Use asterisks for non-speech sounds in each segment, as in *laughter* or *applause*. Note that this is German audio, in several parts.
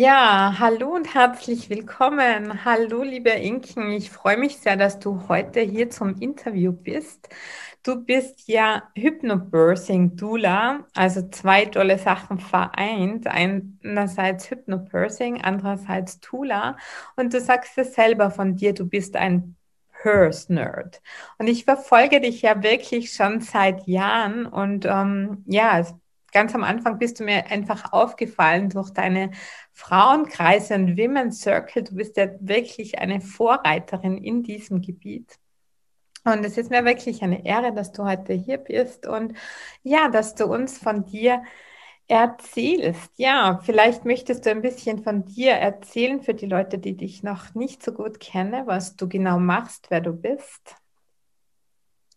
Ja, hallo und herzlich willkommen. Hallo, liebe Inken. Ich freue mich sehr, dass du heute hier zum Interview bist. Du bist ja Hypnobirthing Doula, also zwei tolle Sachen vereint. Einerseits Hypnobirthing, andererseits Doula. Und du sagst es selber von dir, du bist ein Purse Nerd. Und ich verfolge dich ja wirklich schon seit Jahren und ähm, ja, ganz am Anfang bist du mir einfach aufgefallen durch deine Frauenkreise und Women's Circle. Du bist ja wirklich eine Vorreiterin in diesem Gebiet. Und es ist mir wirklich eine Ehre, dass du heute hier bist und ja, dass du uns von dir erzählst. Ja, vielleicht möchtest du ein bisschen von dir erzählen für die Leute, die dich noch nicht so gut kennen, was du genau machst, wer du bist.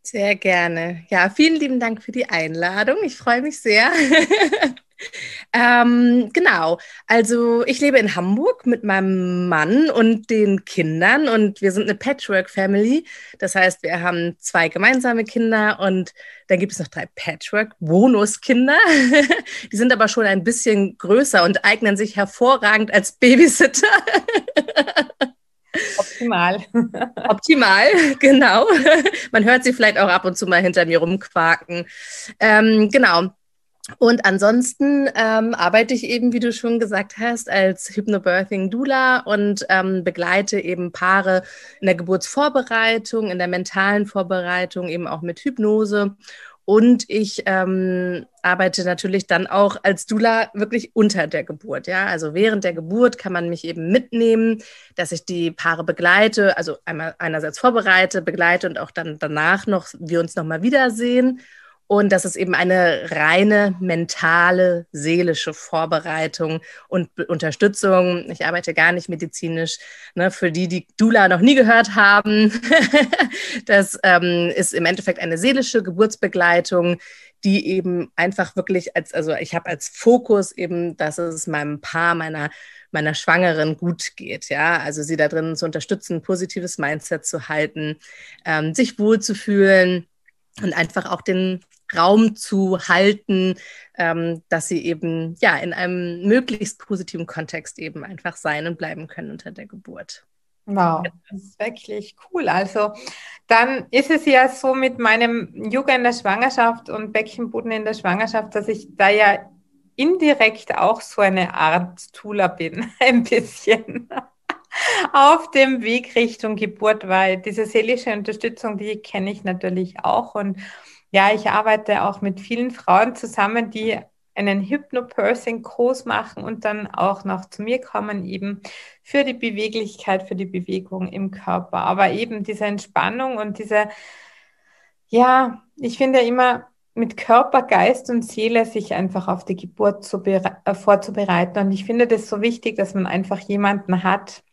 Sehr gerne. Ja, vielen lieben Dank für die Einladung. Ich freue mich sehr. *laughs* ähm, genau, also ich lebe in Hamburg mit meinem Mann und den Kindern und wir sind eine Patchwork-Family. Das heißt, wir haben zwei gemeinsame Kinder und dann gibt es noch drei Patchwork-Bonuskinder. *laughs* Die sind aber schon ein bisschen größer und eignen sich hervorragend als Babysitter. *laughs* Optimal. *laughs* Optimal, genau. Man hört sie vielleicht auch ab und zu mal hinter mir rumquaken. Ähm, genau. Und ansonsten ähm, arbeite ich eben, wie du schon gesagt hast, als Hypnobirthing Doula und ähm, begleite eben Paare in der Geburtsvorbereitung, in der mentalen Vorbereitung, eben auch mit Hypnose und ich ähm, arbeite natürlich dann auch als Dula wirklich unter der Geburt. Ja, also während der Geburt kann man mich eben mitnehmen, dass ich die Paare begleite, also einmal einerseits vorbereite, begleite und auch dann danach noch wir uns noch mal wiedersehen und das ist eben eine reine mentale, seelische Vorbereitung und Unterstützung. Ich arbeite gar nicht medizinisch. Ne, für die, die Dula noch nie gehört haben, *laughs* das ähm, ist im Endeffekt eine seelische Geburtsbegleitung, die eben einfach wirklich als, also ich habe als Fokus eben, dass es meinem Paar, meiner meiner Schwangeren gut geht, ja, also sie da drin zu unterstützen, positives Mindset zu halten, ähm, sich wohlzufühlen und einfach auch den Raum zu halten, ähm, dass sie eben ja in einem möglichst positiven Kontext eben einfach sein und bleiben können unter der Geburt. Wow, das ist wirklich cool. Also dann ist es ja so mit meinem Yoga in der Schwangerschaft und Beckenboden in der Schwangerschaft, dass ich da ja indirekt auch so eine Art Tula bin, *laughs* ein bisschen *laughs* auf dem Weg Richtung Geburt, weil diese seelische Unterstützung, die kenne ich natürlich auch und ja, ich arbeite auch mit vielen Frauen zusammen, die einen Hypno-Pursing-Kurs machen und dann auch noch zu mir kommen, eben für die Beweglichkeit, für die Bewegung im Körper. Aber eben diese Entspannung und diese, ja, ich finde immer mit Körper, Geist und Seele sich einfach auf die Geburt zu äh, vorzubereiten. Und ich finde das so wichtig, dass man einfach jemanden hat,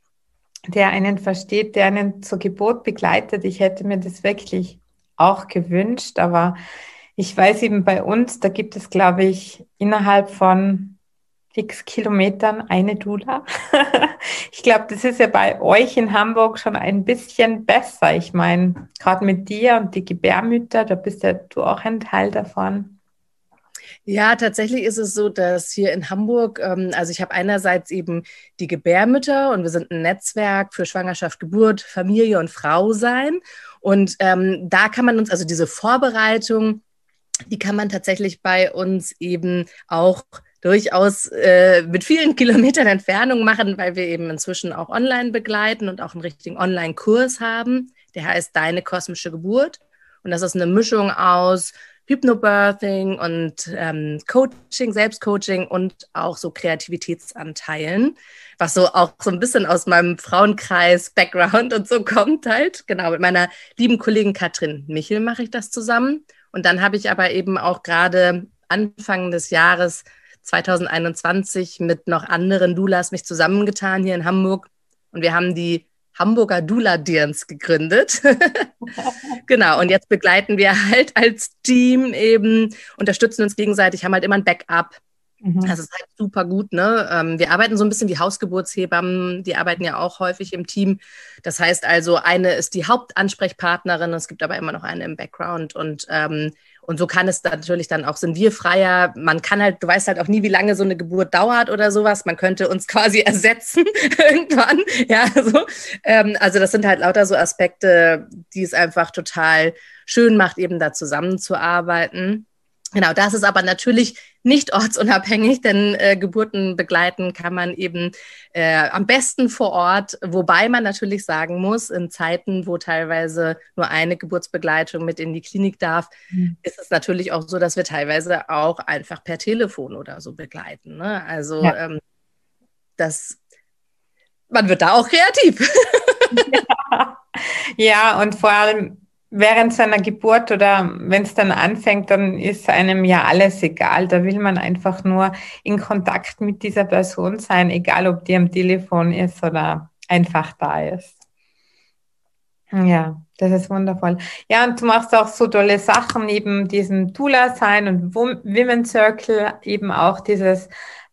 der einen versteht, der einen zur Geburt begleitet. Ich hätte mir das wirklich auch gewünscht, aber ich weiß eben bei uns, da gibt es, glaube ich, innerhalb von x Kilometern eine Dula. *laughs* ich glaube, das ist ja bei euch in Hamburg schon ein bisschen besser. Ich meine, gerade mit dir und die Gebärmütter, da bist ja du auch ein Teil davon. Ja, tatsächlich ist es so, dass hier in Hamburg, ähm, also ich habe einerseits eben die Gebärmütter und wir sind ein Netzwerk für Schwangerschaft, Geburt, Familie und Frau sein. Und ähm, da kann man uns, also diese Vorbereitung, die kann man tatsächlich bei uns eben auch durchaus äh, mit vielen *laughs* Kilometern Entfernung machen, weil wir eben inzwischen auch online begleiten und auch einen richtigen Online-Kurs haben. Der heißt Deine kosmische Geburt. Und das ist eine Mischung aus Hypnobirthing und ähm, Coaching, Selbstcoaching und auch so Kreativitätsanteilen, was so auch so ein bisschen aus meinem Frauenkreis-Background *laughs* und so kommt halt. Genau, mit meiner lieben Kollegin Katrin Michel mache ich das zusammen. Und dann habe ich aber eben auch gerade Anfang des Jahres 2021 mit noch anderen Doulas mich zusammengetan hier in Hamburg. Und wir haben die Hamburger Dula Dirns gegründet. *laughs* genau, und jetzt begleiten wir halt als Team eben, unterstützen uns gegenseitig, haben halt immer ein Backup. Mhm. Das ist halt super gut, ne? Ähm, wir arbeiten so ein bisschen wie Hausgeburtshebammen, die arbeiten ja auch häufig im Team. Das heißt also, eine ist die Hauptansprechpartnerin, es gibt aber immer noch eine im Background und ähm, Und so kann es natürlich dann auch, sind wir freier. Man kann halt, du weißt halt auch nie, wie lange so eine Geburt dauert oder sowas. Man könnte uns *laughs* quasi ersetzen *laughs* irgendwann. Ja, so. Ähm, also das sind halt lauter so Aspekte, die es einfach total schön macht, eben da zusammenzuarbeiten. Genau, das ist aber natürlich nicht ortsunabhängig, denn äh, Geburten begleiten kann man eben äh, am besten vor Ort, wobei man natürlich sagen muss, in Zeiten, wo teilweise nur eine Geburtsbegleitung mit in die Klinik darf, mhm. ist es natürlich auch so, dass wir teilweise auch einfach per Telefon oder so begleiten. Ne? Also ja. ähm, das, man wird da auch kreativ. ja. *laughs* ja, und vor allem während seiner Geburt oder wenn es dann anfängt, dann ist einem ja alles egal. Da will man einfach nur in Kontakt mit dieser Person sein, egal ob die am Telefon ist oder einfach da ist. Ja, das ist wundervoll. Ja, und du machst auch so tolle Sachen, neben diesem Tula sein und Women Circle, eben auch dieses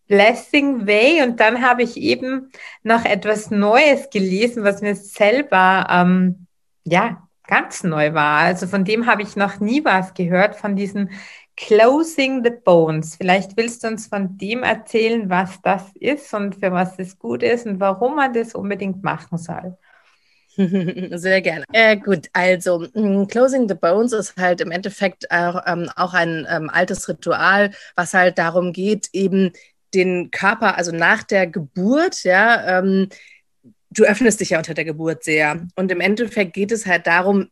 Blessing Way. Und dann habe ich eben noch etwas Neues gelesen, was mir selber ähm, ja ganz neu war. Also von dem habe ich noch nie was gehört, von diesen Closing the Bones. Vielleicht willst du uns von dem erzählen, was das ist und für was es gut ist und warum man das unbedingt machen soll. *laughs* Sehr gerne. Äh, gut, also mm, Closing the Bones ist halt im Endeffekt auch, ähm, auch ein ähm, altes Ritual, was halt darum geht, eben den Körper, also nach der Geburt, ja, ähm, du öffnest dich ja unter der Geburt sehr. Und im Endeffekt geht es halt darum,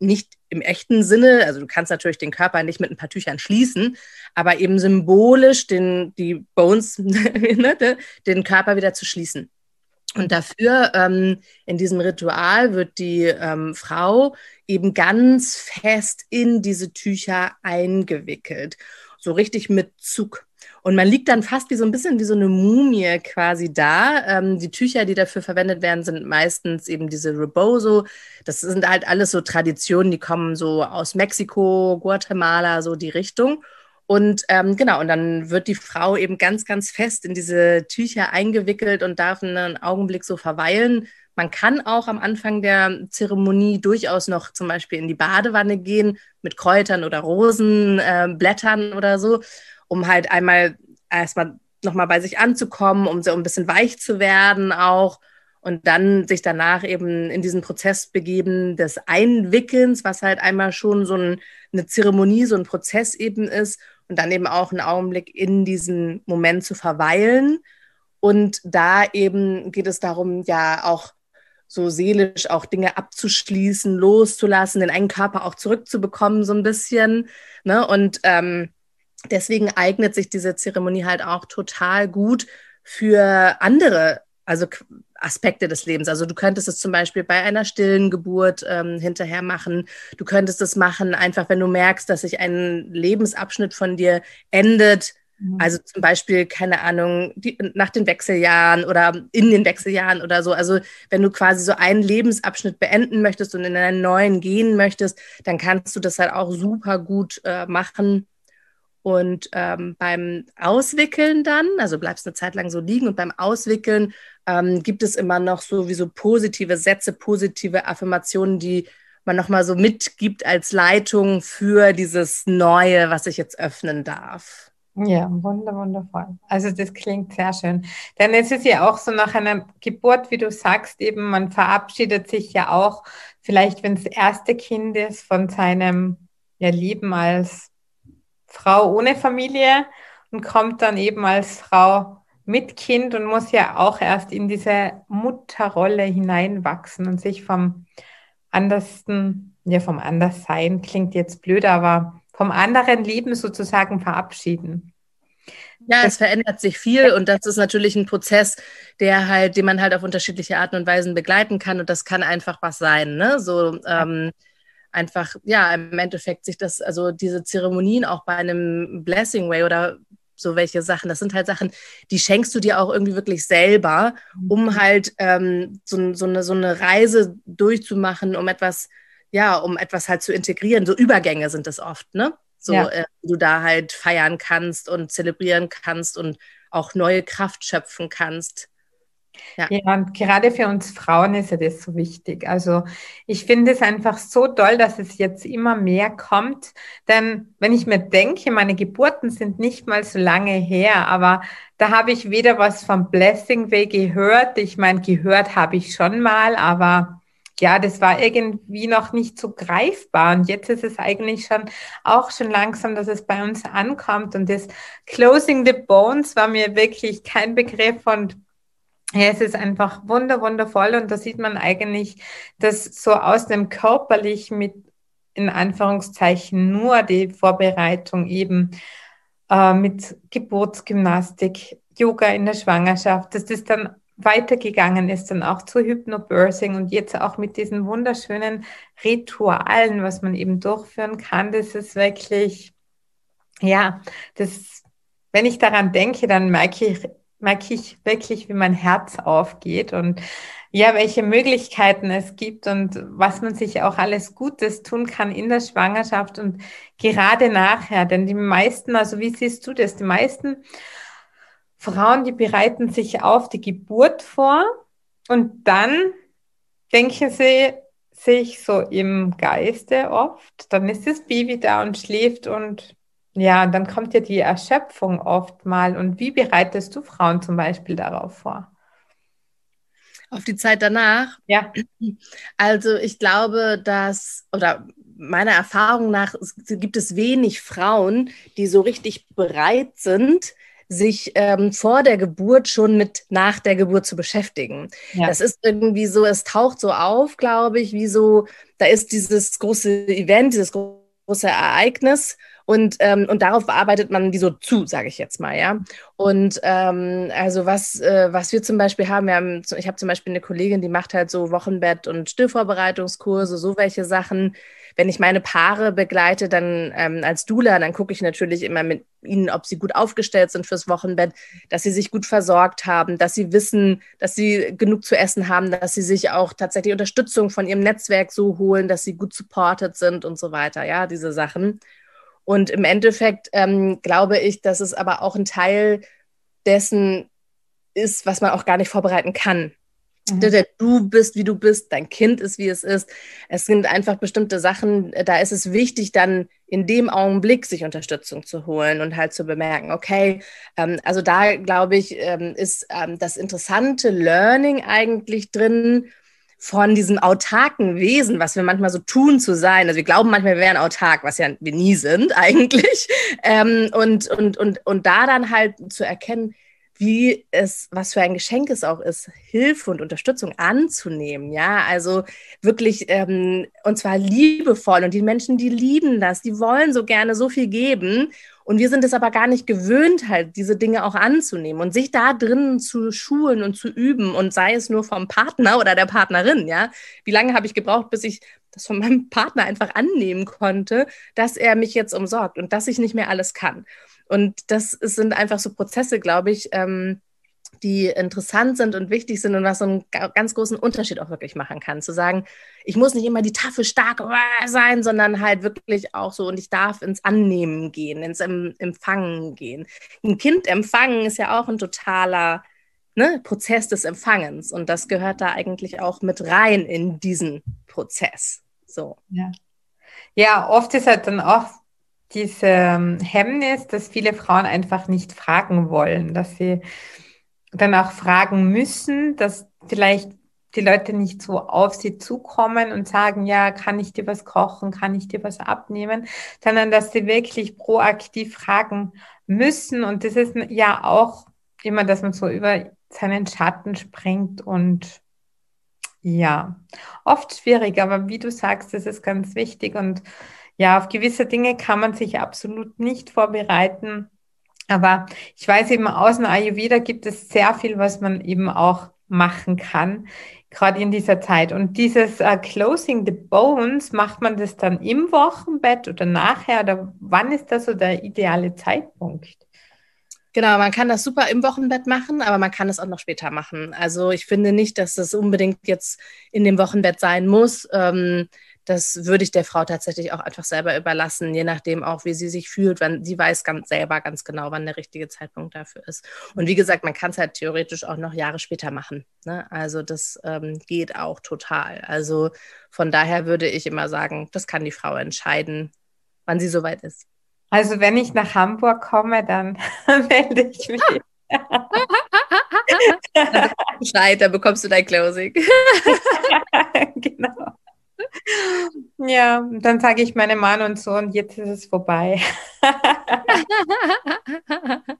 nicht im echten Sinne, also du kannst natürlich den Körper nicht mit ein paar Tüchern schließen, aber eben symbolisch den, die Bones, *laughs* ne, den Körper wieder zu schließen. Und dafür ähm, in diesem Ritual wird die ähm, Frau eben ganz fest in diese Tücher eingewickelt, so richtig mit Zug. Und man liegt dann fast wie so ein bisschen wie so eine Mumie quasi da. Ähm, die Tücher, die dafür verwendet werden, sind meistens eben diese Rebozo. Das sind halt alles so Traditionen, die kommen so aus Mexiko, Guatemala, so die Richtung. Und ähm, genau, und dann wird die Frau eben ganz, ganz fest in diese Tücher eingewickelt und darf einen Augenblick so verweilen. Man kann auch am Anfang der Zeremonie durchaus noch zum Beispiel in die Badewanne gehen mit Kräutern oder Rosenblättern äh, oder so um halt einmal erstmal nochmal bei sich anzukommen, um so ein bisschen weich zu werden auch und dann sich danach eben in diesen Prozess begeben des Einwickelns, was halt einmal schon so ein, eine Zeremonie, so ein Prozess eben ist und dann eben auch einen Augenblick in diesen Moment zu verweilen. Und da eben geht es darum, ja auch so seelisch auch Dinge abzuschließen, loszulassen, den eigenen Körper auch zurückzubekommen, so ein bisschen. Ne? Und ähm, deswegen eignet sich diese Zeremonie halt auch total gut für andere, also Aspekte des Lebens. Also du könntest es zum Beispiel bei einer stillen Geburt ähm, hinterher machen. Du könntest es machen, einfach wenn du merkst, dass sich ein Lebensabschnitt von dir endet. Mhm. Also zum Beispiel, keine Ahnung, die, nach den Wechseljahren oder in den Wechseljahren oder so. Also wenn du quasi so einen Lebensabschnitt beenden möchtest und in einen neuen gehen möchtest, dann kannst du das halt auch super gut äh, machen und ähm, beim Auswickeln dann, also bleibst eine Zeit lang so liegen und beim Auswickeln ähm, gibt es immer noch sowieso positive Sätze, positive Affirmationen, die man nochmal so mitgibt als Leitung für dieses Neue, was ich jetzt öffnen darf. Ja, wunder, wundervoll. Also das klingt sehr schön. Denn es ist ja auch so nach einer Geburt, wie du sagst, eben man verabschiedet sich ja auch, vielleicht wenn es das erste Kind ist, von seinem ja, Leben als Frau ohne Familie und kommt dann eben als Frau mit Kind und muss ja auch erst in diese Mutterrolle hineinwachsen und sich vom andersten, ja vom Anderssein, klingt jetzt blöd, aber vom anderen Leben sozusagen verabschieden. Ja, es verändert sich viel und das ist natürlich ein Prozess, der halt, den man halt auf unterschiedliche Arten und Weisen begleiten kann und das kann einfach was sein, ne? So ähm, einfach, ja, im Endeffekt sich das, also diese Zeremonien auch bei einem Blessing Way oder so welche Sachen, das sind halt Sachen, die schenkst du dir auch irgendwie wirklich selber, um mhm. halt ähm, so, so, eine, so eine Reise durchzumachen, um etwas, ja, um etwas halt zu integrieren. So Übergänge sind das oft, ne? So, ja. äh, du da halt feiern kannst und zelebrieren kannst und auch neue Kraft schöpfen kannst. Ja. ja, und gerade für uns Frauen ist ja das so wichtig. Also ich finde es einfach so toll, dass es jetzt immer mehr kommt. Denn wenn ich mir denke, meine Geburten sind nicht mal so lange her, aber da habe ich weder was vom Blessing Way gehört. Ich meine, gehört habe ich schon mal, aber ja, das war irgendwie noch nicht so greifbar. Und jetzt ist es eigentlich schon auch schon langsam, dass es bei uns ankommt. Und das Closing the Bones war mir wirklich kein Begriff und ja, es ist einfach wunder, wundervoll und da sieht man eigentlich, dass so aus dem körperlich mit in Anführungszeichen nur die Vorbereitung eben äh, mit Geburtsgymnastik, Yoga in der Schwangerschaft, dass das dann weitergegangen ist, dann auch zu Hypnobirthing und jetzt auch mit diesen wunderschönen Ritualen, was man eben durchführen kann, das ist wirklich, ja, das, wenn ich daran denke, dann merke ich, merke ich wirklich, wie mein Herz aufgeht und ja, welche Möglichkeiten es gibt und was man sich auch alles Gutes tun kann in der Schwangerschaft und gerade nachher. Denn die meisten, also wie siehst du das? Die meisten Frauen, die bereiten sich auf die Geburt vor und dann denken sie sich so im Geiste oft, dann ist das Baby da und schläft und ja, dann kommt ja die Erschöpfung oft mal. Und wie bereitest du Frauen zum Beispiel darauf vor? Auf die Zeit danach? Ja. Also ich glaube, dass, oder meiner Erfahrung nach gibt es wenig Frauen, die so richtig bereit sind, sich ähm, vor der Geburt schon mit nach der Geburt zu beschäftigen. Ja. Das ist irgendwie so, es taucht so auf, glaube ich, wie so, da ist dieses große Event, dieses große Ereignis und, ähm, und darauf bearbeitet man die so zu, sage ich jetzt mal, ja. Und ähm, also was, äh, was wir zum Beispiel haben, wir haben, ich habe zum Beispiel eine Kollegin, die macht halt so Wochenbett- und Stillvorbereitungskurse, so welche Sachen wenn ich meine Paare begleite, dann ähm, als Dula, dann gucke ich natürlich immer mit ihnen, ob sie gut aufgestellt sind fürs Wochenbett, dass sie sich gut versorgt haben, dass sie wissen, dass sie genug zu essen haben, dass sie sich auch tatsächlich Unterstützung von ihrem Netzwerk so holen, dass sie gut supported sind und so weiter. Ja, diese Sachen. Und im Endeffekt ähm, glaube ich, dass es aber auch ein Teil dessen ist, was man auch gar nicht vorbereiten kann. Mhm. Du bist, wie du bist, dein Kind ist, wie es ist. Es sind einfach bestimmte Sachen, da ist es wichtig, dann in dem Augenblick sich Unterstützung zu holen und halt zu bemerken, okay, ähm, also da glaube ich, ähm, ist ähm, das interessante Learning eigentlich drin von diesem autarken Wesen, was wir manchmal so tun zu sein. Also wir glauben manchmal, wir wären autark, was ja wir nie sind *laughs* eigentlich. Ähm, und, und, und, und da dann halt zu erkennen, wie es, was für ein Geschenk es auch ist, Hilfe und Unterstützung anzunehmen. Ja, also wirklich, ähm, und zwar liebevoll. Und die Menschen, die lieben das, die wollen so gerne so viel geben. Und wir sind es aber gar nicht gewöhnt, halt diese Dinge auch anzunehmen und sich da drinnen zu schulen und zu üben und sei es nur vom Partner oder der Partnerin, ja. Wie lange habe ich gebraucht, bis ich das von meinem *laughs* Partner einfach annehmen konnte, dass er mich jetzt umsorgt und dass ich nicht mehr alles kann. Und das sind einfach so Prozesse, glaube ich, ähm, die interessant sind und wichtig sind und was so einen ganz großen Unterschied auch wirklich machen kann. Zu sagen, ich muss nicht immer die taffe stark sein, sondern halt wirklich auch so und ich darf ins Annehmen gehen, ins Empfangen gehen. Ein Kind empfangen ist ja auch ein totaler ne, Prozess des Empfangens und das gehört da eigentlich auch mit rein in diesen Prozess. So. Ja. Ja, oft ist halt dann auch diese ähm, Hemmnis, dass viele Frauen einfach nicht fragen wollen, dass sie dann auch fragen müssen, dass vielleicht die Leute nicht so auf sie zukommen und sagen, ja, kann ich dir was kochen, kann ich dir was abnehmen, sondern dass sie wirklich proaktiv fragen müssen. Und das ist ja auch immer, dass man so über seinen Schatten springt und ja, oft schwierig, aber wie du sagst, das ist ganz wichtig und ja, auf gewisse Dinge kann man sich absolut nicht vorbereiten. Aber ich weiß eben, außen Ayurveda gibt es sehr viel, was man eben auch machen kann, gerade in dieser Zeit. Und dieses uh, Closing the Bones, macht man das dann im Wochenbett oder nachher? Oder wann ist das so der ideale Zeitpunkt? Genau, man kann das super im Wochenbett machen, aber man kann es auch noch später machen. Also ich finde nicht, dass das unbedingt jetzt in dem Wochenbett sein muss. Ähm, das würde ich der Frau tatsächlich auch einfach selber überlassen, je nachdem auch, wie sie sich fühlt. Wann, sie weiß ganz selber ganz genau, wann der richtige Zeitpunkt dafür ist. Und wie gesagt, man kann es halt theoretisch auch noch Jahre später machen. Ne? Also das ähm, geht auch total. Also von daher würde ich immer sagen, das kann die Frau entscheiden, wann sie soweit ist. Also wenn ich nach Hamburg komme, dann *laughs* melde ich mich. *laughs* Bescheid, dann bekommst du dein Closing. *laughs* genau. *laughs* Ja, dann sage ich meinem Mann und so, und jetzt ist es vorbei. *laughs*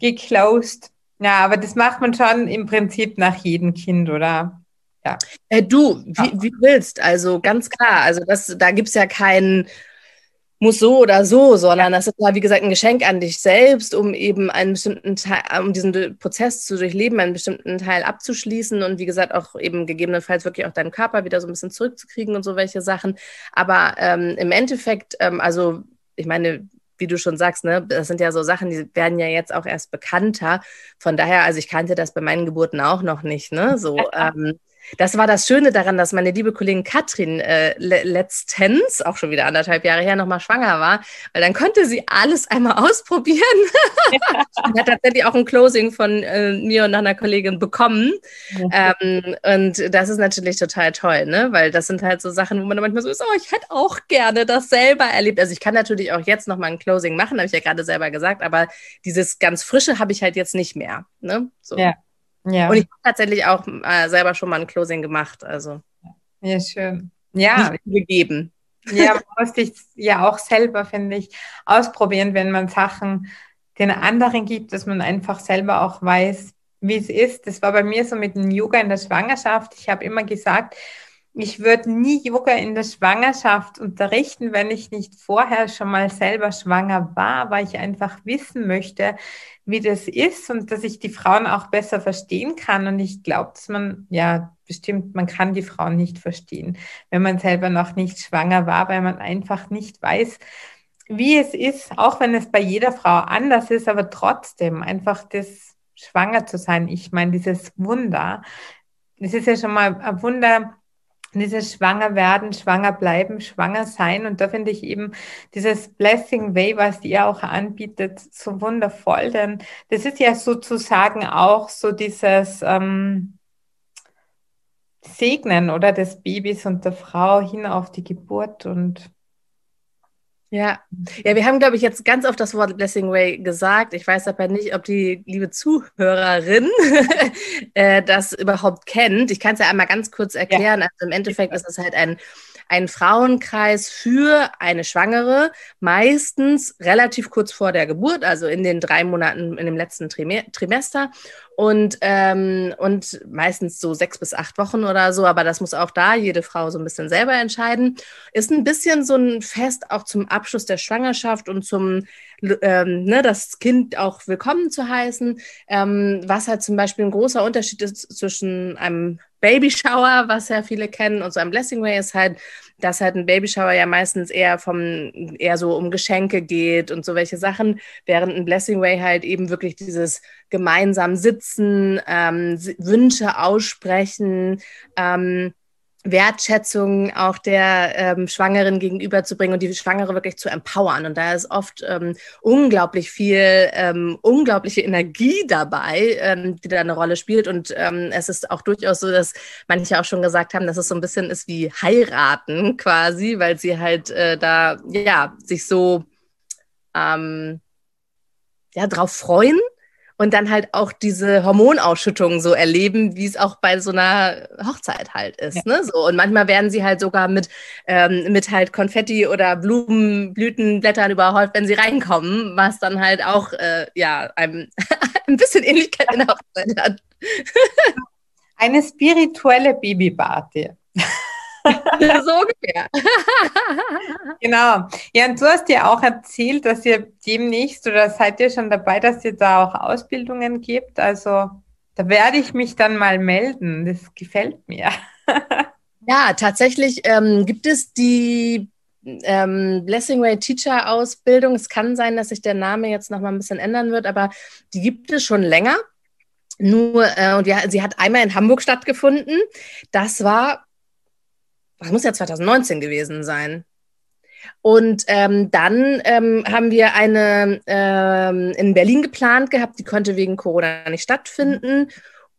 Geclosed. Ja, aber das macht man schon im Prinzip nach jedem Kind, oder? Ja. Äh, du, wie, wie willst, also ganz klar. Also das, da gibt es ja keinen muss so oder so, sondern das ist ja, wie gesagt, ein Geschenk an dich selbst, um eben einen bestimmten Teil, um diesen Prozess zu durchleben, einen bestimmten Teil abzuschließen und wie gesagt auch eben gegebenenfalls wirklich auch deinen Körper wieder so ein bisschen zurückzukriegen und so welche Sachen. Aber ähm, im Endeffekt, ähm, also ich meine, wie du schon sagst, ne, das sind ja so Sachen, die werden ja jetzt auch erst bekannter. Von daher, also ich kannte das bei meinen Geburten auch noch nicht, ne? So, ähm, das war das Schöne daran, dass meine liebe Kollegin Katrin äh, letztens, auch schon wieder anderthalb Jahre her, nochmal schwanger war, weil dann konnte sie alles einmal ausprobieren. *laughs* Ja. hat tatsächlich auch ein Closing von äh, mir und einer Kollegin bekommen. Ja. Ähm, und das ist natürlich total toll, ne? weil das sind halt so Sachen, wo man manchmal so ist, oh, ich hätte auch gerne das selber erlebt. Also ich kann natürlich auch jetzt nochmal ein Closing machen, habe ich ja gerade selber gesagt, aber dieses ganz Frische habe ich halt jetzt nicht mehr. Ne? So. Ja. Ja. Und ich habe tatsächlich auch äh, selber schon mal ein Closing gemacht. Also. Ja, schön. Ja. gegeben. Ja, man muss sich ja auch selber, finde ich, ausprobieren, wenn man Sachen den anderen gibt, dass man einfach selber auch weiß, wie es ist. Das war bei mir so mit dem Yoga in der Schwangerschaft. Ich habe immer gesagt, ich würde nie Yoga in der Schwangerschaft unterrichten, wenn ich nicht vorher schon mal selber schwanger war, weil ich einfach wissen möchte, wie das ist und dass ich die Frauen auch besser verstehen kann. Und ich glaube, dass man, ja, bestimmt, man kann die Frauen nicht verstehen, wenn man selber noch nicht schwanger war, weil man einfach nicht weiß, wie es ist, auch wenn es bei jeder Frau anders ist, aber trotzdem einfach das schwanger zu sein. Ich meine, dieses Wunder, das ist ja schon mal ein Wunder, dieses Schwanger werden, schwanger bleiben, schwanger sein. Und da finde ich eben dieses Blessing Way, was ihr auch anbietet, so wundervoll. Denn das ist ja sozusagen auch so dieses ähm, Segnen oder des Babys und der Frau hin auf die Geburt und ja, ja, wir haben, glaube ich, jetzt ganz oft das Wort Blessing Way gesagt. Ich weiß aber nicht, ob die liebe Zuhörerin *laughs* äh, das überhaupt kennt. Ich kann es ja einmal ganz kurz erklären. Ja. Also im Endeffekt ist es halt ein ein Frauenkreis für eine Schwangere, meistens relativ kurz vor der Geburt, also in den drei Monaten in dem letzten Trimester und, ähm, und meistens so sechs bis acht Wochen oder so, aber das muss auch da jede Frau so ein bisschen selber entscheiden. Ist ein bisschen so ein Fest auch zum Abschluss der Schwangerschaft und zum ähm, ne, das Kind auch willkommen zu heißen, ähm, was halt zum Beispiel ein großer Unterschied ist zwischen einem Babyshower, was ja viele kennen, und so ein Blessing Way ist halt, dass halt ein Babyshower ja meistens eher vom, eher so um Geschenke geht und so welche Sachen, während ein Blessing Way halt eben wirklich dieses gemeinsam sitzen, ähm, Wünsche aussprechen, ähm, Wertschätzung auch der ähm, Schwangeren gegenüberzubringen und die Schwangere wirklich zu empowern. Und da ist oft ähm, unglaublich viel, ähm, unglaubliche Energie dabei, ähm, die da eine Rolle spielt. Und ähm, es ist auch durchaus so, dass manche auch schon gesagt haben, dass es so ein bisschen ist wie heiraten quasi, weil sie halt äh, da ja sich so ähm, ja drauf freuen und dann halt auch diese Hormonausschüttung so erleben, wie es auch bei so einer Hochzeit halt ist. Ja. Ne? So, und manchmal werden sie halt sogar mit, ähm, mit halt Konfetti oder Blumen, Blütenblättern überhäuft, wenn sie reinkommen, was dann halt auch äh, ja, ein, *laughs* ein bisschen Ähnlichkeit in der Hochzeit hat. Eine spirituelle Babyparty. *laughs* so ungefähr. *laughs* genau. Ja, und du hast ja auch erzählt, dass ihr demnächst oder seid ihr schon dabei, dass ihr da auch Ausbildungen gibt. Also da werde ich mich dann mal melden. Das gefällt mir. *laughs* ja, tatsächlich ähm, gibt es die ähm, Blessing Way Teacher Ausbildung. Es kann sein, dass sich der Name jetzt noch mal ein bisschen ändern wird, aber die gibt es schon länger. Nur, äh, und ja, sie hat einmal in Hamburg stattgefunden. Das war das muss ja 2019 gewesen sein. Und ähm, dann ähm, haben wir eine ähm, in Berlin geplant gehabt, die konnte wegen Corona nicht stattfinden.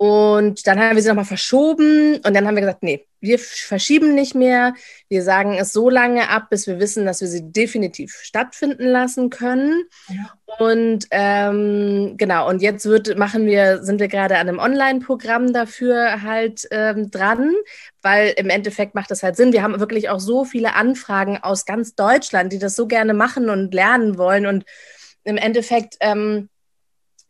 Und dann haben wir sie nochmal verschoben und dann haben wir gesagt, nee, wir verschieben nicht mehr. Wir sagen es so lange ab, bis wir wissen, dass wir sie definitiv stattfinden lassen können. Ja. Und ähm, genau, und jetzt wird, machen wir, sind wir gerade an einem Online-Programm dafür halt ähm, dran, weil im Endeffekt macht das halt Sinn. Wir haben wirklich auch so viele Anfragen aus ganz Deutschland, die das so gerne machen und lernen wollen. Und im Endeffekt, ähm,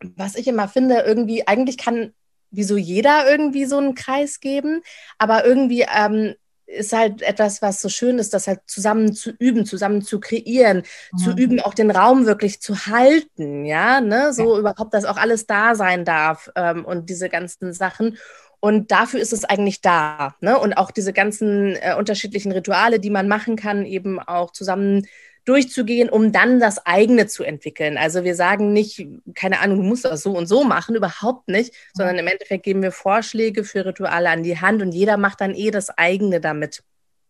was ich immer finde, irgendwie, eigentlich kann wieso jeder irgendwie so einen Kreis geben, aber irgendwie ähm, ist halt etwas, was so schön ist, das halt zusammen zu üben, zusammen zu kreieren, mhm. zu üben, auch den Raum wirklich zu halten, ja, ne, so ja. überhaupt, dass auch alles da sein darf ähm, und diese ganzen Sachen. Und dafür ist es eigentlich da, ne? Und auch diese ganzen äh, unterschiedlichen Rituale, die man machen kann, eben auch zusammen durchzugehen, um dann das eigene zu entwickeln. Also wir sagen nicht, keine Ahnung, du musst das so und so machen, überhaupt nicht, sondern im Endeffekt geben wir Vorschläge für Rituale an die Hand und jeder macht dann eh das eigene damit.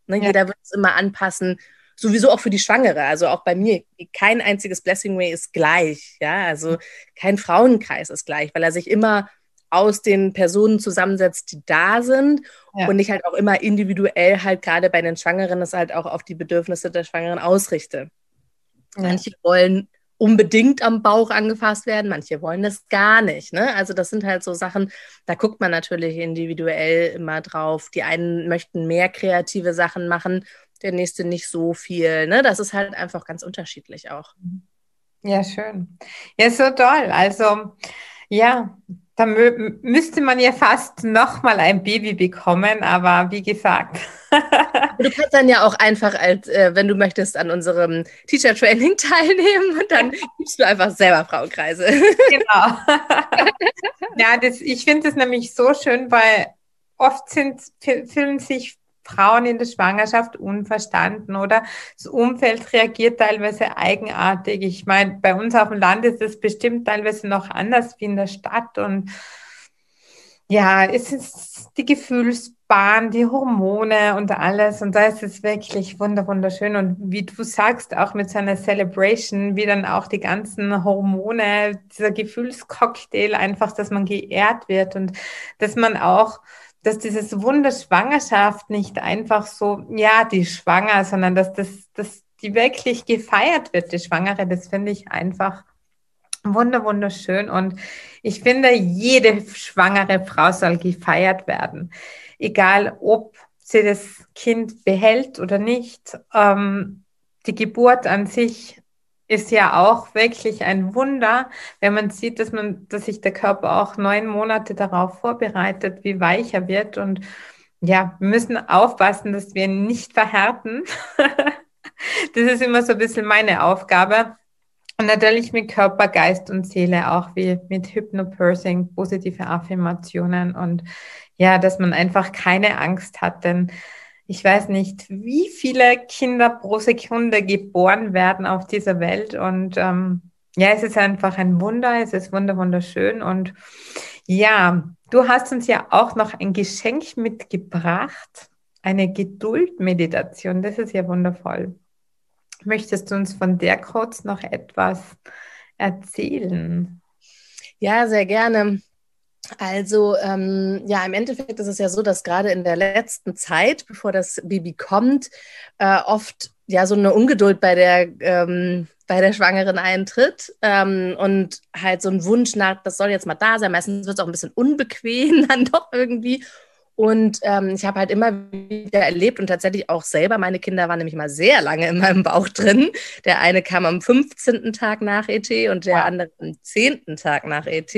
Ne? Ja. Jeder wird es immer anpassen, sowieso auch für die Schwangere. Also auch bei mir, kein einziges Blessing Way ist gleich. Ja, also kein Frauenkreis ist gleich, weil er sich immer aus den Personen zusammensetzt, die da sind ja. und ich halt auch immer individuell halt gerade bei den Schwangeren das halt auch auf die Bedürfnisse der Schwangeren ausrichte. Ja. Manche wollen unbedingt am Bauch angefasst werden, manche wollen das gar nicht. Ne? Also das sind halt so Sachen, da guckt man natürlich individuell immer drauf. Die einen möchten mehr kreative Sachen machen, der nächste nicht so viel. Ne? Das ist halt einfach ganz unterschiedlich auch. Ja, schön. Ja, so toll. Also ja, da müsste man ja fast nochmal ein Baby bekommen, aber wie gesagt. *laughs* du kannst dann ja auch einfach, als, äh, wenn du möchtest, an unserem Teacher Training *laughs* teilnehmen und dann gibst du einfach selber Frauenkreise. genau. *laughs* ja, das, ich finde es nämlich so schön, weil oft sind, fühlen sich Frauen in der Schwangerschaft unverstanden oder das Umfeld reagiert teilweise eigenartig. Ich meine, bei uns auf dem Land ist es bestimmt teilweise noch anders wie in der Stadt und ja, es ist die Gefühlsbahn, die Hormone und alles. Und da ist es wirklich wunderschön. Und wie du sagst, auch mit so Celebration, wie dann auch die ganzen Hormone, dieser Gefühlscocktail einfach, dass man geehrt wird und dass man auch dass dieses Wunder Schwangerschaft nicht einfach so, ja, die Schwanger, sondern dass das, dass die wirklich gefeiert wird, die Schwangere, das finde ich einfach wunder, wunderschön. Und ich finde, jede schwangere Frau soll gefeiert werden. Egal, ob sie das Kind behält oder nicht. Ähm, die Geburt an sich ist ja auch wirklich ein Wunder, wenn man sieht, dass man, dass sich der Körper auch neun Monate darauf vorbereitet, wie weich er wird. Und ja, wir müssen aufpassen, dass wir nicht verhärten. *laughs* das ist immer so ein bisschen meine Aufgabe. Und natürlich mit Körper, Geist und Seele auch wie mit Hypnopursing, positive Affirmationen und ja, dass man einfach keine Angst hat, denn ich weiß nicht, wie viele Kinder pro Sekunde geboren werden auf dieser Welt. Und ähm, ja, es ist einfach ein Wunder, es ist wunder wunderschön. Und ja, du hast uns ja auch noch ein Geschenk mitgebracht, eine Geduldmeditation. Das ist ja wundervoll. Möchtest du uns von der kurz noch etwas erzählen? Ja, sehr gerne. Also ähm, ja, im Endeffekt ist es ja so, dass gerade in der letzten Zeit, bevor das Baby kommt, äh, oft ja so eine Ungeduld bei der ähm, bei der Schwangeren eintritt ähm, und halt so ein Wunsch nach, das soll jetzt mal da sein. Meistens wird es auch ein bisschen unbequem *laughs* dann doch irgendwie. Und ähm, ich habe halt immer wieder erlebt und tatsächlich auch selber, meine Kinder waren nämlich mal sehr lange in meinem Bauch drin. Der eine kam am 15. Tag nach ET und der andere am 10. Tag nach ET.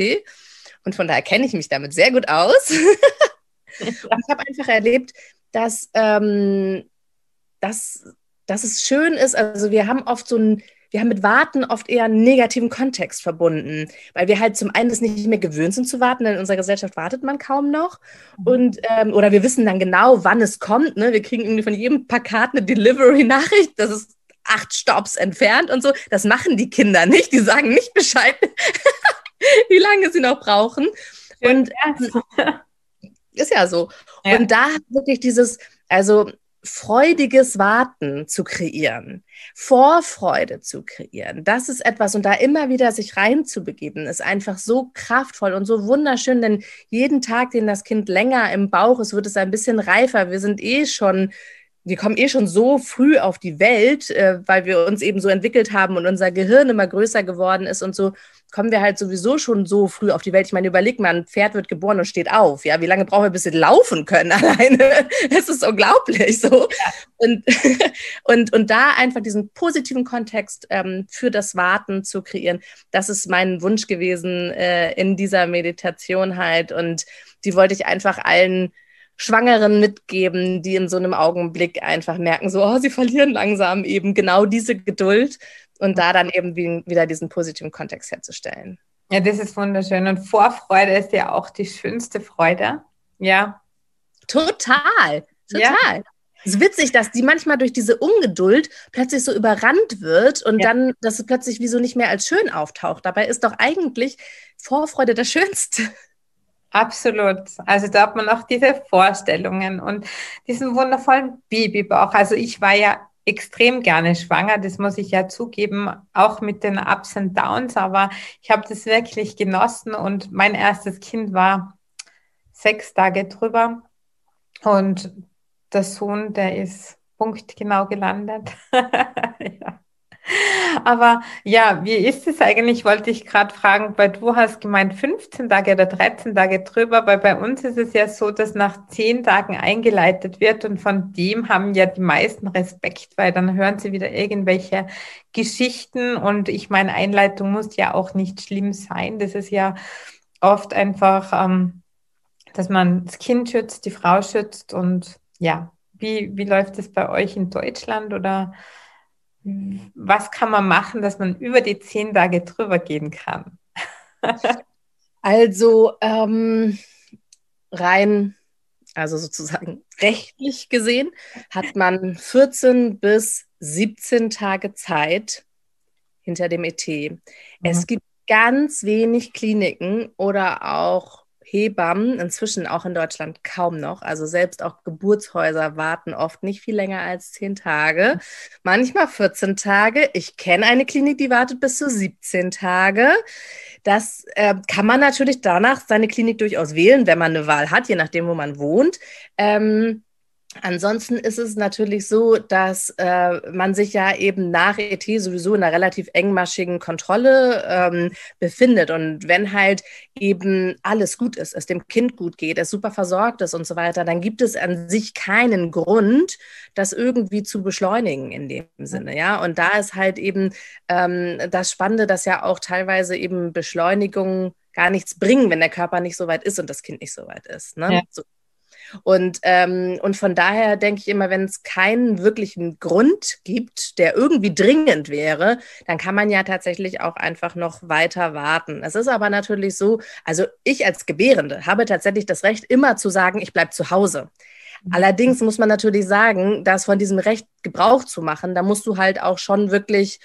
Und von daher kenne ich mich damit sehr gut aus. *laughs* und ich habe einfach erlebt, dass, ähm, dass, dass es schön ist. Also wir haben oft so ein, wir haben mit Warten oft eher einen negativen Kontext verbunden, weil wir halt zum einen das nicht mehr gewöhnt sind zu warten, denn in unserer Gesellschaft wartet man kaum noch. Mhm. Und, ähm, oder wir wissen dann genau, wann es kommt. Ne? Wir kriegen irgendwie von jedem Plakat eine Delivery-Nachricht, das ist acht Stops entfernt und so. Das machen die Kinder nicht. Die sagen nicht Bescheid. *laughs* *laughs* wie lange sie noch brauchen. Und ähm, *laughs* ist ja so. Ja. Und da wirklich dieses, also freudiges Warten zu kreieren, Vorfreude zu kreieren. Das ist etwas und da immer wieder sich reinzubegeben, ist einfach so kraftvoll und so wunderschön, denn jeden Tag, den das Kind länger im Bauch ist, wird es ein bisschen reifer. Wir sind eh schon wir kommen eh schon so früh auf die Welt, äh, weil wir uns eben so entwickelt haben und unser Gehirn immer größer geworden ist und so kommen wir halt sowieso schon so früh auf die Welt. Ich meine, überleg mal, ein Pferd wird geboren und steht auf. Ja, wie lange brauchen wir, bis sie laufen können *laughs* alleine? Es ist unglaublich so. Und, *laughs* und, und da einfach diesen positiven Kontext ähm, für das Warten zu kreieren, das ist mein Wunsch gewesen äh, in dieser Meditation halt. Und die wollte ich einfach allen Schwangeren mitgeben, die in so einem Augenblick einfach merken, so, oh, sie verlieren langsam eben genau diese Geduld und da dann eben wieder diesen positiven Kontext herzustellen. Ja, das ist wunderschön. Und Vorfreude ist ja auch die schönste Freude. Ja. Total, total. Ja. Es ist witzig, dass die manchmal durch diese Ungeduld plötzlich so überrannt wird und ja. dann, dass es plötzlich wie so nicht mehr als schön auftaucht. Dabei ist doch eigentlich Vorfreude das Schönste. Absolut. Also da hat man auch diese Vorstellungen und diesen wundervollen Babybauch. Also ich war ja extrem gerne schwanger, das muss ich ja zugeben, auch mit den Ups und Downs, aber ich habe das wirklich genossen und mein erstes Kind war sechs Tage drüber und der Sohn, der ist punktgenau gelandet. *laughs* ja. Aber ja, wie ist es eigentlich, wollte ich gerade fragen, weil du hast gemeint 15 Tage oder 13 Tage drüber, weil bei uns ist es ja so, dass nach 10 Tagen eingeleitet wird und von dem haben ja die meisten Respekt, weil dann hören sie wieder irgendwelche Geschichten und ich meine, Einleitung muss ja auch nicht schlimm sein. Das ist ja oft einfach, ähm, dass man das Kind schützt, die Frau schützt und ja, wie, wie läuft es bei euch in Deutschland oder was kann man machen, dass man über die zehn Tage drüber gehen kann? also ähm, rein, also sozusagen *laughs* rechtlich gesehen, hat man 14 bis 17 Tage Zeit hinter dem ET. Mhm. Es gibt ganz wenig Kliniken oder auch Hebammen, inzwischen auch in Deutschland kaum noch. Also selbst auch Geburtshäuser warten oft nicht viel länger als zehn Tage, manchmal 14 Tage. Ich kenne eine Klinik, die wartet bis zu 17 Tage. Das äh, kann man natürlich danach seine Klinik durchaus wählen, wenn man eine Wahl hat, je nachdem, wo man wohnt. Ähm, Ansonsten ist es natürlich so, dass äh, man sich ja eben nach ET sowieso in einer relativ engmaschigen Kontrolle ähm, befindet. Und wenn halt eben alles gut ist, es dem Kind gut geht, es super versorgt ist und so weiter, dann gibt es an sich keinen Grund, das irgendwie zu beschleunigen in dem Sinne. Ja, und da ist halt eben ähm, das Spannende, dass ja auch teilweise eben Beschleunigungen gar nichts bringen, wenn der Körper nicht so weit ist und das Kind nicht so weit ist. Ne? Ja. So und, ähm, und von daher denke ich immer, wenn es keinen wirklichen Grund gibt, der irgendwie dringend wäre, dann kann man ja tatsächlich auch einfach noch weiter warten. Es ist aber natürlich so, also ich als Gebärende habe tatsächlich das Recht, immer zu sagen, ich bleibe zu Hause. Mhm. Allerdings muss man natürlich sagen, dass von diesem Recht Gebrauch zu machen, da musst du halt auch schon wirklich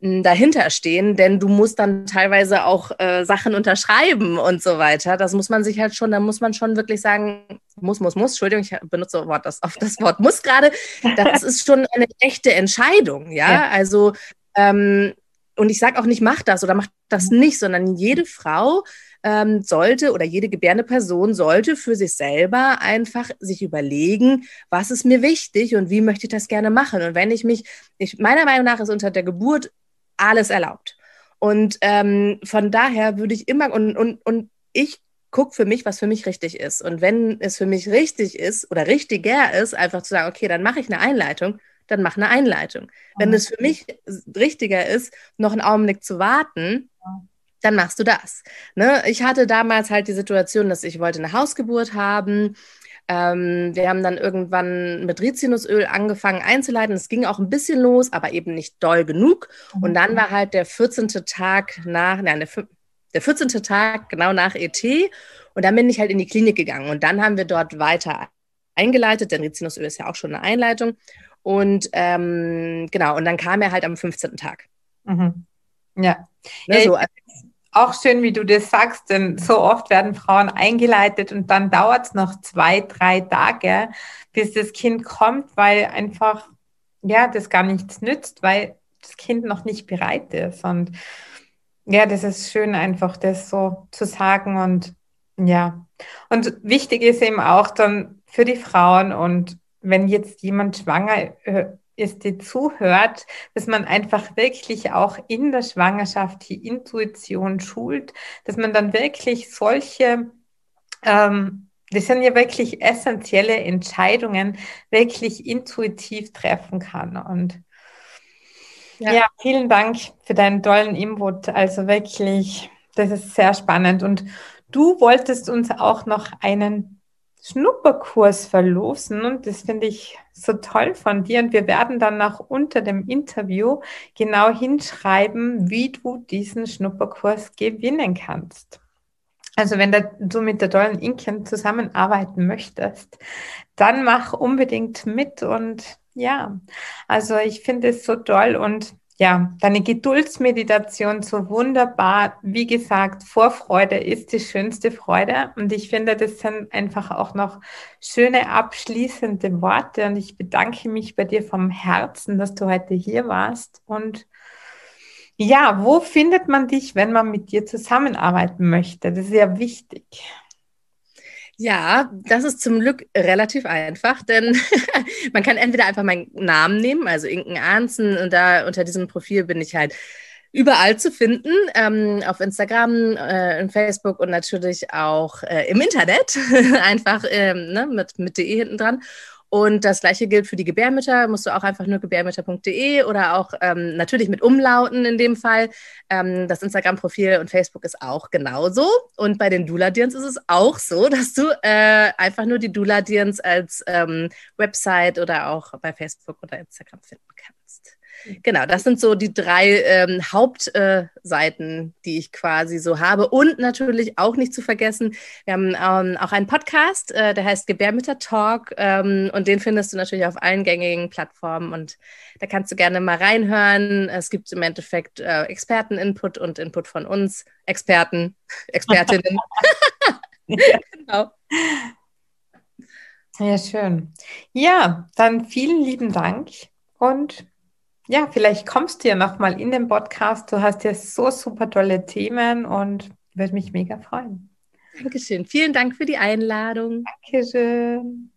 dahinter stehen, denn du musst dann teilweise auch äh, Sachen unterschreiben und so weiter. Das muss man sich halt schon, da muss man schon wirklich sagen, muss, muss, muss, Entschuldigung, ich benutze Wort, das, auf das Wort muss gerade, das ist schon eine echte Entscheidung, ja, ja. also ähm, und ich sage auch nicht, mach das oder mach das mhm. nicht, sondern jede Frau ähm, sollte oder jede gebärende Person sollte für sich selber einfach sich überlegen, was ist mir wichtig und wie möchte ich das gerne machen. Und wenn ich mich, ich, meiner Meinung nach ist unter der Geburt alles erlaubt. Und ähm, von daher würde ich immer, und, und, und ich gucke für mich, was für mich richtig ist. Und wenn es für mich richtig ist oder richtiger ist, einfach zu sagen, okay, dann mache ich eine Einleitung, dann mach eine Einleitung. Wenn es für mich richtiger ist, noch einen Augenblick zu warten, dann machst du das. Ne? Ich hatte damals halt die Situation, dass ich wollte eine Hausgeburt haben ähm, wir haben dann irgendwann mit Rizinusöl angefangen einzuleiten. Es ging auch ein bisschen los, aber eben nicht doll genug. Und dann mhm. war halt der 14. Tag nach, nein, der, der 14. Tag genau nach ET. Und dann bin ich halt in die Klinik gegangen. Und dann haben wir dort weiter eingeleitet, denn Rizinusöl ist ja auch schon eine Einleitung. Und ähm, genau, und dann kam er halt am 15. Tag. Mhm. Ja. Ne, so, auch schön, wie du das sagst, denn so oft werden Frauen eingeleitet und dann dauert es noch zwei, drei Tage, bis das Kind kommt, weil einfach, ja, das gar nichts nützt, weil das Kind noch nicht bereit ist. Und ja, das ist schön, einfach das so zu sagen und ja. Und wichtig ist eben auch dann für die Frauen und wenn jetzt jemand schwanger äh, ist, die zuhört, dass man einfach wirklich auch in der Schwangerschaft die Intuition schult, dass man dann wirklich solche, ähm, das sind ja wirklich essentielle Entscheidungen, wirklich intuitiv treffen kann. Und ja. ja, vielen Dank für deinen tollen Input. Also wirklich, das ist sehr spannend. Und du wolltest uns auch noch einen Schnupperkurs verlosen und das finde ich so toll von dir. Und wir werden dann auch unter dem Interview genau hinschreiben, wie du diesen Schnupperkurs gewinnen kannst. Also wenn du mit der tollen Inken zusammenarbeiten möchtest, dann mach unbedingt mit und ja, also ich finde es so toll und ja, deine Geduldsmeditation so wunderbar. Wie gesagt, Vorfreude ist die schönste Freude. Und ich finde, das sind einfach auch noch schöne abschließende Worte. Und ich bedanke mich bei dir vom Herzen, dass du heute hier warst. Und ja, wo findet man dich, wenn man mit dir zusammenarbeiten möchte? Das ist ja wichtig. Ja, das ist zum Glück relativ einfach, denn *laughs* man kann entweder einfach meinen Namen nehmen, also Inken Arnzen, und da unter diesem Profil bin ich halt überall zu finden, ähm, auf Instagram, äh, in Facebook und natürlich auch äh, im Internet, *laughs* einfach ähm, ne, mit, mit de hinten dran. Und das gleiche gilt für die Gebärmütter. Musst du auch einfach nur gebärmütter.de oder auch ähm, natürlich mit Umlauten in dem Fall. Ähm, das Instagram-Profil und Facebook ist auch genauso. Und bei den Dula-Dirns ist es auch so, *laughs* dass du äh, einfach nur die Dula-Dirns als ähm, Website oder auch bei Facebook oder Instagram finden kannst. Genau, das sind so die drei ähm, Hauptseiten, äh, die ich quasi so habe. Und natürlich auch nicht zu vergessen, wir haben ähm, auch einen Podcast, äh, der heißt Gebärmütter Talk. Ähm, und den findest du natürlich auf allen gängigen Plattformen. Und da kannst du gerne mal reinhören. Es gibt im Endeffekt äh, Experten-Input und Input von uns, Experten, *laughs* Expertinnen. *laughs* *laughs* genau. Ja, schön. Ja, dann vielen lieben Dank und ja, vielleicht kommst du ja nochmal in den Podcast. Du hast ja so super tolle Themen und würde mich mega freuen. Dankeschön. Vielen Dank für die Einladung. Dankeschön.